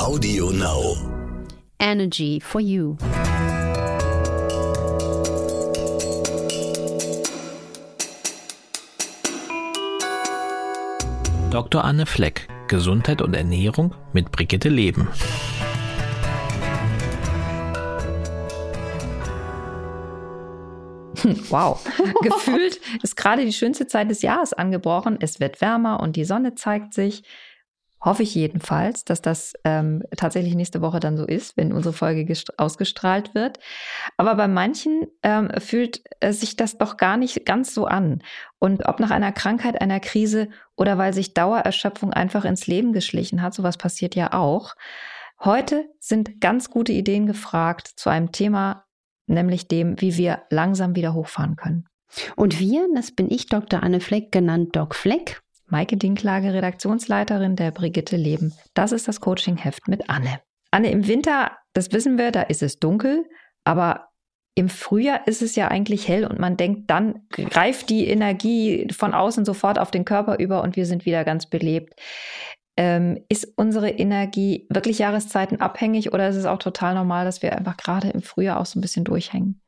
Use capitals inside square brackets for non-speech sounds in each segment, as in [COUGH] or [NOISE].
Audio Now. Energy for You. Dr. Anne Fleck, Gesundheit und Ernährung mit Brigitte Leben. Wow. [LAUGHS] Gefühlt ist gerade die schönste Zeit des Jahres angebrochen. Es wird wärmer und die Sonne zeigt sich. Hoffe ich jedenfalls, dass das ähm, tatsächlich nächste Woche dann so ist, wenn unsere Folge ausgestrahlt wird. Aber bei manchen ähm, fühlt äh, sich das doch gar nicht ganz so an. Und ob nach einer Krankheit, einer Krise oder weil sich Dauererschöpfung einfach ins Leben geschlichen hat, sowas passiert ja auch. Heute sind ganz gute Ideen gefragt zu einem Thema, nämlich dem, wie wir langsam wieder hochfahren können. Und wir, das bin ich, Dr. Anne Fleck, genannt Doc Fleck. Maike Dinklage, Redaktionsleiterin der Brigitte Leben. Das ist das Coaching-Heft mit Anne. Anne, im Winter, das wissen wir, da ist es dunkel, aber im Frühjahr ist es ja eigentlich hell und man denkt, dann greift die Energie von außen sofort auf den Körper über und wir sind wieder ganz belebt. Ähm, ist unsere Energie wirklich Jahreszeiten abhängig oder ist es auch total normal, dass wir einfach gerade im Frühjahr auch so ein bisschen durchhängen?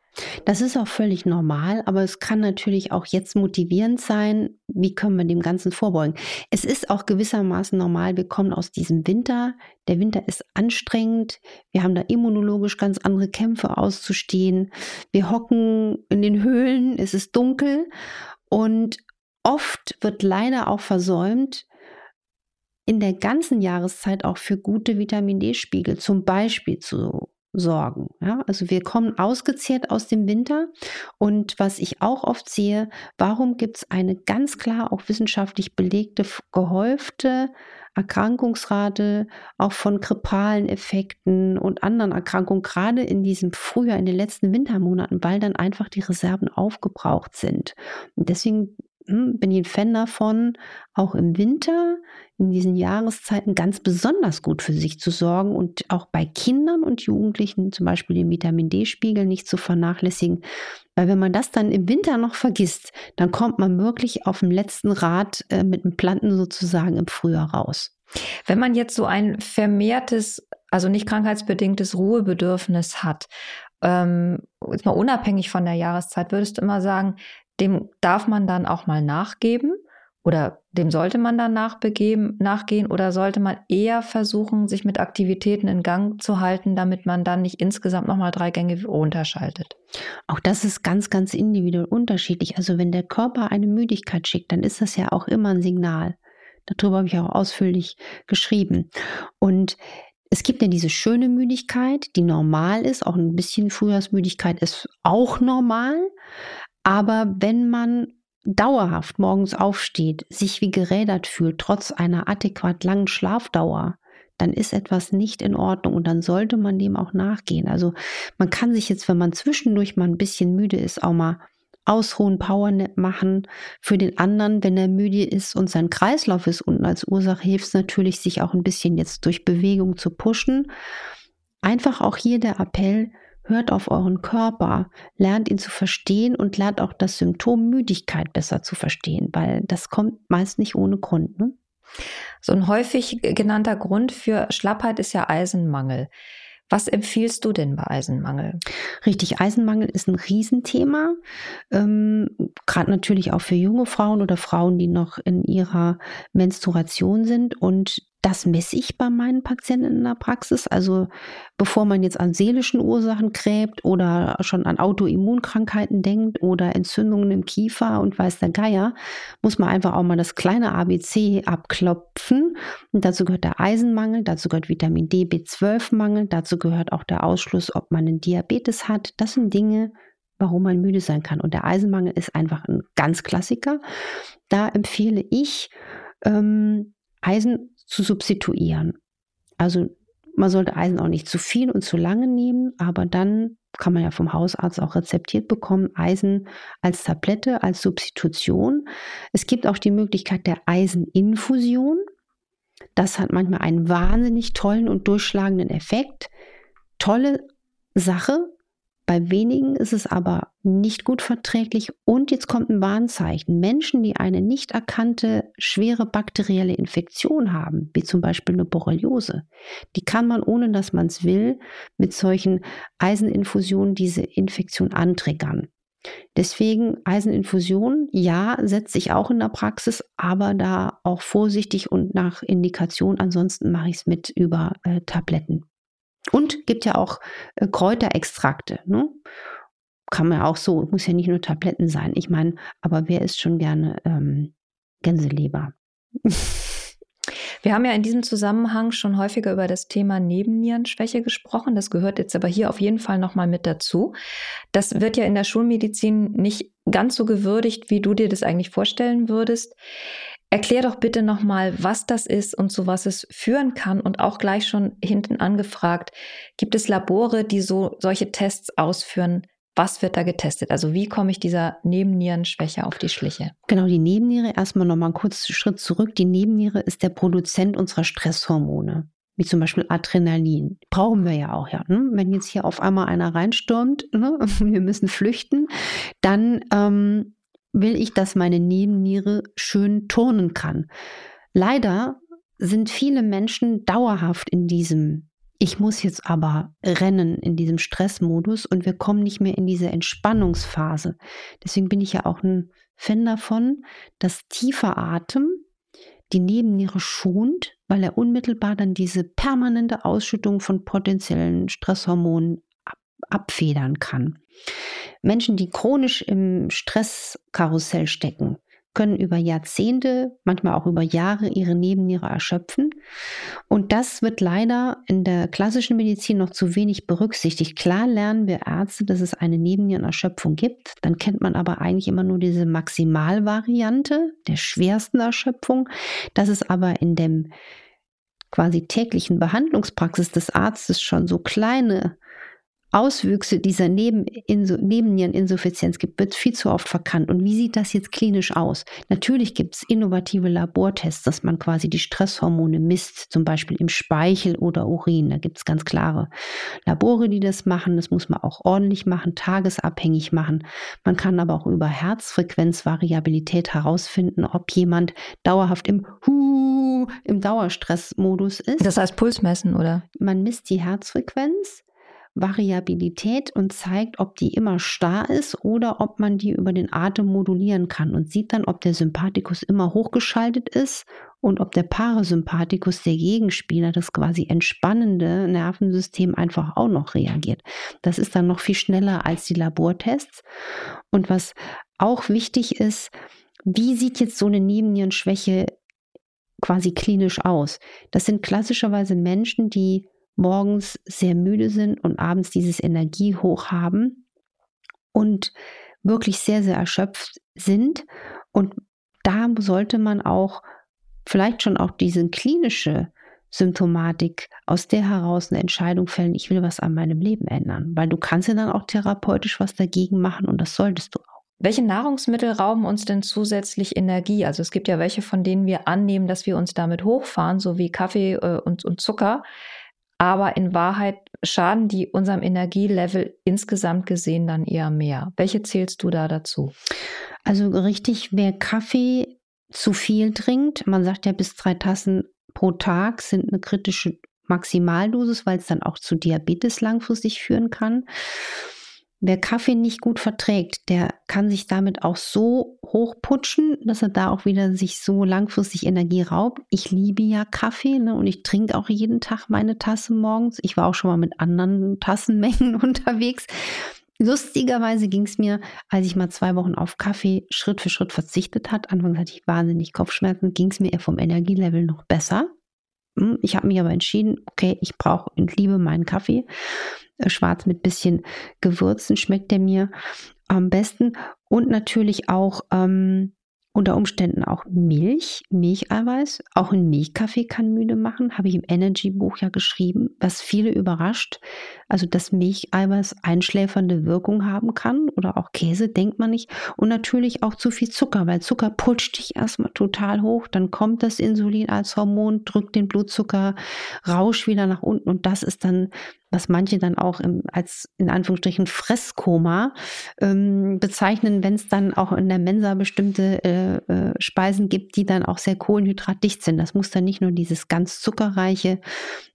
Das ist auch völlig normal, aber es kann natürlich auch jetzt motivierend sein, wie können wir dem Ganzen vorbeugen. Es ist auch gewissermaßen normal, wir kommen aus diesem Winter. Der Winter ist anstrengend, wir haben da immunologisch ganz andere Kämpfe auszustehen. Wir hocken in den Höhlen, es ist dunkel und oft wird leider auch versäumt, in der ganzen Jahreszeit auch für gute Vitamin D-Spiegel zum Beispiel zu sorgen. Ja, also wir kommen ausgezehrt aus dem Winter. Und was ich auch oft sehe, warum gibt es eine ganz klar auch wissenschaftlich belegte, gehäufte Erkrankungsrate auch von grippalen Effekten und anderen Erkrankungen, gerade in diesem Frühjahr, in den letzten Wintermonaten, weil dann einfach die Reserven aufgebraucht sind. Und deswegen bin ich ein Fan davon, auch im Winter, in diesen Jahreszeiten ganz besonders gut für sich zu sorgen und auch bei Kindern und Jugendlichen zum Beispiel den Vitamin D-Spiegel nicht zu vernachlässigen. Weil wenn man das dann im Winter noch vergisst, dann kommt man wirklich auf dem letzten Rad äh, mit dem Planten sozusagen im Frühjahr raus. Wenn man jetzt so ein vermehrtes, also nicht krankheitsbedingtes Ruhebedürfnis hat, ähm, jetzt mal unabhängig von der Jahreszeit, würdest du immer sagen, dem darf man dann auch mal nachgeben oder dem sollte man dann nachbegeben, nachgehen oder sollte man eher versuchen, sich mit Aktivitäten in Gang zu halten, damit man dann nicht insgesamt nochmal drei Gänge runterschaltet? Auch das ist ganz, ganz individuell unterschiedlich. Also wenn der Körper eine Müdigkeit schickt, dann ist das ja auch immer ein Signal. Darüber habe ich auch ausführlich geschrieben. Und es gibt ja diese schöne Müdigkeit, die normal ist. Auch ein bisschen Frühjahrsmüdigkeit ist auch normal. Aber wenn man dauerhaft morgens aufsteht, sich wie gerädert fühlt, trotz einer adäquat langen Schlafdauer, dann ist etwas nicht in Ordnung und dann sollte man dem auch nachgehen. Also man kann sich jetzt, wenn man zwischendurch mal ein bisschen müde ist, auch mal ausruhen, Powernap machen. Für den anderen, wenn er müde ist und sein Kreislauf ist unten als Ursache, hilft es natürlich, sich auch ein bisschen jetzt durch Bewegung zu pushen. Einfach auch hier der Appell, Hört auf euren Körper, lernt ihn zu verstehen und lernt auch das Symptom Müdigkeit besser zu verstehen, weil das kommt meist nicht ohne Grund. Ne? So ein häufig genannter Grund für Schlappheit ist ja Eisenmangel. Was empfiehlst du denn bei Eisenmangel? Richtig, Eisenmangel ist ein Riesenthema. Ähm, Gerade natürlich auch für junge Frauen oder Frauen, die noch in ihrer Menstruation sind. Und das messe ich bei meinen Patienten in der Praxis. Also bevor man jetzt an seelischen Ursachen gräbt oder schon an Autoimmunkrankheiten denkt oder Entzündungen im Kiefer und weiß der Geier, muss man einfach auch mal das kleine ABC abklopfen. Und dazu gehört der Eisenmangel, dazu gehört Vitamin D, B12-Mangel, dazu gehört auch der Ausschluss, ob man einen Diabetes hat. Das sind Dinge, warum man müde sein kann. Und der Eisenmangel ist einfach ein ganz Klassiker. Da empfehle ich, ähm, Eisen zu substituieren. Also man sollte Eisen auch nicht zu viel und zu lange nehmen, aber dann kann man ja vom Hausarzt auch rezeptiert bekommen, Eisen als Tablette, als Substitution. Es gibt auch die Möglichkeit der Eiseninfusion. Das hat manchmal einen wahnsinnig tollen und durchschlagenden Effekt. Tolle Sache, Bei wenigen ist es aber nicht gut verträglich. Und jetzt kommt ein Warnzeichen. Menschen, die eine nicht erkannte schwere bakterielle Infektion haben, wie zum Beispiel eine Borreliose, die kann man, ohne dass man es will, mit solchen Eiseninfusionen diese Infektion antriggern. Deswegen Eiseninfusion, ja, setze ich auch in der Praxis, aber da auch vorsichtig und nach Indikation. Ansonsten mache ich es mit über äh, Tabletten. Und gibt ja auch äh, Kräuterextrakte. Ne? Kann man auch so, muss ja nicht nur Tabletten sein. Ich meine, aber wer isst schon gerne ähm, Gänseleber? [LAUGHS] Wir haben ja in diesem Zusammenhang schon häufiger über das Thema Nebennierenschwäche gesprochen. Das gehört jetzt aber hier auf jeden Fall nochmal mit dazu. Das wird ja in der Schulmedizin nicht ganz so gewürdigt, wie du dir das eigentlich vorstellen würdest. Erklär doch bitte nochmal, was das ist und zu was es führen kann und auch gleich schon hinten angefragt. Gibt es Labore, die so solche Tests ausführen? Was wird da getestet? Also wie komme ich dieser Nebennierenschwäche auf die Schliche? Genau, die Nebenniere, erstmal nochmal einen kurzen Schritt zurück. Die Nebenniere ist der Produzent unserer Stresshormone, wie zum Beispiel Adrenalin. Brauchen wir ja auch, ja. Ne? Wenn jetzt hier auf einmal einer reinstürmt, ne? [LAUGHS] wir müssen flüchten, dann ähm, will ich, dass meine Nebenniere schön turnen kann. Leider sind viele Menschen dauerhaft in diesem ich muss jetzt aber rennen in diesem Stressmodus und wir kommen nicht mehr in diese Entspannungsphase. Deswegen bin ich ja auch ein Fan davon, dass tiefer Atem die Nebenniere schont, weil er unmittelbar dann diese permanente Ausschüttung von potenziellen Stresshormonen abfedern kann. Menschen, die chronisch im Stresskarussell stecken, können über Jahrzehnte, manchmal auch über Jahre ihre Nebenniere erschöpfen. Und das wird leider in der klassischen Medizin noch zu wenig berücksichtigt. Klar lernen wir Ärzte, dass es eine Nebennierenerschöpfung gibt. Dann kennt man aber eigentlich immer nur diese Maximalvariante der schwersten Erschöpfung. Das ist aber in dem quasi täglichen Behandlungspraxis des Arztes schon so kleine Auswüchse dieser Neben Nebenniereninsuffizienz gibt, wird viel zu oft verkannt. Und wie sieht das jetzt klinisch aus? Natürlich gibt es innovative Labortests, dass man quasi die Stresshormone misst, zum Beispiel im Speichel oder Urin. Da gibt es ganz klare Labore, die das machen. Das muss man auch ordentlich machen, tagesabhängig machen. Man kann aber auch über Herzfrequenzvariabilität herausfinden, ob jemand dauerhaft im Hu, im Dauerstressmodus ist. Das heißt Puls messen, oder? Man misst die Herzfrequenz Variabilität und zeigt, ob die immer starr ist oder ob man die über den Atem modulieren kann und sieht dann, ob der Sympathikus immer hochgeschaltet ist und ob der Parasympathikus, der Gegenspieler, das quasi entspannende Nervensystem einfach auch noch reagiert. Das ist dann noch viel schneller als die Labortests. Und was auch wichtig ist, wie sieht jetzt so eine Nebennierenschwäche quasi klinisch aus? Das sind klassischerweise Menschen, die morgens sehr müde sind und abends dieses Energiehoch haben und wirklich sehr, sehr erschöpft sind. Und da sollte man auch vielleicht schon auch diese klinische Symptomatik aus der heraus eine Entscheidung fällen, ich will was an meinem Leben ändern, weil du kannst ja dann auch therapeutisch was dagegen machen und das solltest du auch. Welche Nahrungsmittel rauben uns denn zusätzlich Energie? Also es gibt ja welche, von denen wir annehmen, dass wir uns damit hochfahren, so wie Kaffee äh, und, und Zucker aber in Wahrheit schaden die unserem Energielevel insgesamt gesehen dann eher mehr. Welche zählst du da dazu? Also richtig, wer Kaffee zu viel trinkt, man sagt ja bis drei Tassen pro Tag sind eine kritische Maximaldosis, weil es dann auch zu Diabetes langfristig führen kann. Wer Kaffee nicht gut verträgt, der kann sich damit auch so hochputschen, dass er da auch wieder sich so langfristig Energie raubt. Ich liebe ja Kaffee ne, und ich trinke auch jeden Tag meine Tasse morgens. Ich war auch schon mal mit anderen Tassenmengen [LAUGHS] unterwegs. Lustigerweise ging es mir, als ich mal zwei Wochen auf Kaffee Schritt für Schritt verzichtet hat, anfangs hatte ich wahnsinnig Kopfschmerzen, ging es mir eher vom Energielevel noch besser. Hm, ich habe mich aber entschieden, okay, ich brauche und liebe meinen Kaffee. Äh, schwarz mit bisschen Gewürzen schmeckt der mir am besten. Und natürlich auch ähm, unter Umständen auch Milch, Milcheiweiß. Auch ein Milchkaffee kann müde machen, habe ich im Energy-Buch ja geschrieben, was viele überrascht. Also, dass Milcheiweiß einschläfernde Wirkung haben kann oder auch Käse, denkt man nicht. Und natürlich auch zu viel Zucker, weil Zucker putscht dich erstmal total hoch. Dann kommt das Insulin als Hormon, drückt den Blutzucker, Rausch wieder nach unten und das ist dann was manche dann auch im, als in Anführungsstrichen Fresskoma ähm, bezeichnen, wenn es dann auch in der Mensa bestimmte äh, äh, Speisen gibt, die dann auch sehr kohlenhydratdicht sind. Das muss dann nicht nur dieses ganz zuckerreiche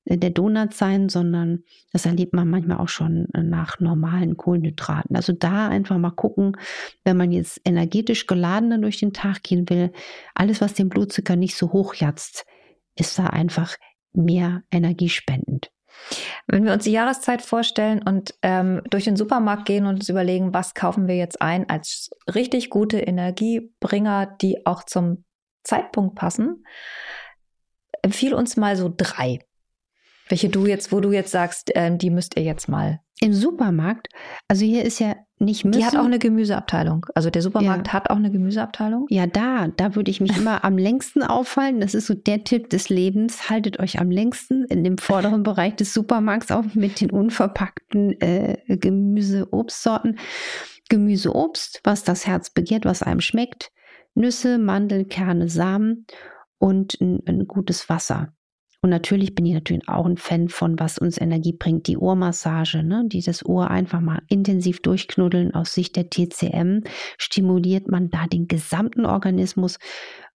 äh, der Donut sein, sondern das erlebt man manchmal auch schon äh, nach normalen Kohlenhydraten. Also da einfach mal gucken, wenn man jetzt energetisch geladener durch den Tag gehen will, alles, was den Blutzucker nicht so hochjatzt, ist da einfach mehr energiespendend. Wenn wir uns die Jahreszeit vorstellen und ähm, durch den Supermarkt gehen und uns überlegen, was kaufen wir jetzt ein als richtig gute Energiebringer, die auch zum Zeitpunkt passen, empfiehl uns mal so drei. Welche du jetzt, wo du jetzt sagst, ähm, die müsst ihr jetzt mal. Im Supermarkt, also hier ist ja nicht müssen. Die hat auch eine Gemüseabteilung. Also der Supermarkt ja. hat auch eine Gemüseabteilung. Ja, da, da würde ich mich [LAUGHS] immer am längsten auffallen. Das ist so der Tipp des Lebens. Haltet euch am längsten in dem vorderen Bereich des Supermarkts auf mit den unverpackten äh, Gemüse, Obstsorten. Gemüse, Obst, was das Herz begehrt, was einem schmeckt. Nüsse, Mandeln, Kerne, Samen und ein, ein gutes Wasser. Und natürlich bin ich natürlich auch ein Fan von, was uns Energie bringt, die Ohrmassage, ne? die das Ohr einfach mal intensiv durchknuddeln. Aus Sicht der TCM stimuliert man da den gesamten Organismus.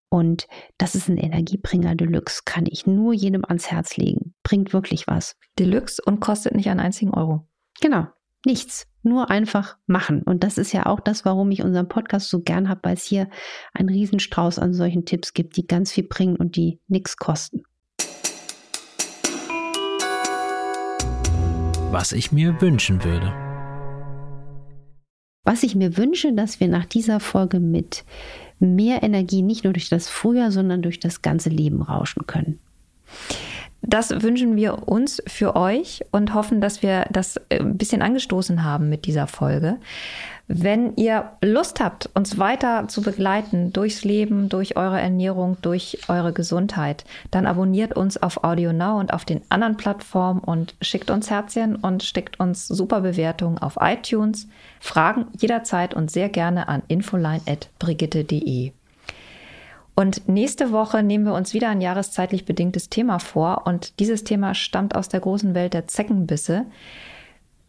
Und das ist ein Energiebringer Deluxe, kann ich nur jedem ans Herz legen. Bringt wirklich was. Deluxe und kostet nicht einen einzigen Euro. Genau, nichts. Nur einfach machen. Und das ist ja auch das, warum ich unseren Podcast so gern habe, weil es hier einen Riesenstrauß an solchen Tipps gibt, die ganz viel bringen und die nichts kosten. Was ich mir wünschen würde. Was ich mir wünsche, dass wir nach dieser Folge mit mehr Energie nicht nur durch das Frühjahr, sondern durch das ganze Leben rauschen können. Das wünschen wir uns für euch und hoffen, dass wir das ein bisschen angestoßen haben mit dieser Folge. Wenn ihr Lust habt, uns weiter zu begleiten durchs Leben, durch eure Ernährung, durch eure Gesundheit, dann abonniert uns auf Audio Now und auf den anderen Plattformen und schickt uns Herzchen und schickt uns super Bewertungen auf iTunes. Fragen jederzeit und sehr gerne an infoline.brigitte.de. Und nächste Woche nehmen wir uns wieder ein jahreszeitlich bedingtes Thema vor und dieses Thema stammt aus der großen Welt der Zeckenbisse.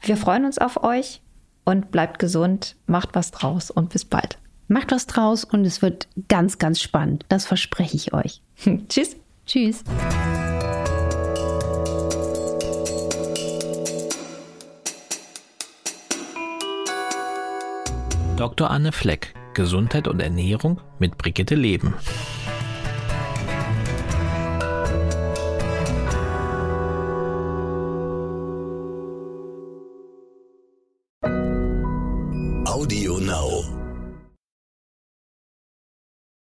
Wir freuen uns auf euch und bleibt gesund, macht was draus und bis bald. Macht was draus und es wird ganz, ganz spannend. Das verspreche ich euch. [LAUGHS] Tschüss. Tschüss. Dr. Anne Fleck, Gesundheit und Ernährung mit Brigitte Leben.